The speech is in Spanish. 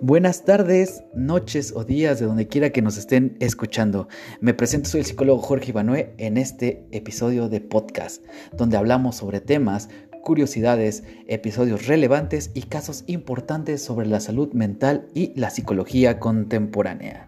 Buenas tardes, noches o días de donde quiera que nos estén escuchando. Me presento, soy el psicólogo Jorge Ibanué en este episodio de podcast, donde hablamos sobre temas, curiosidades, episodios relevantes y casos importantes sobre la salud mental y la psicología contemporánea.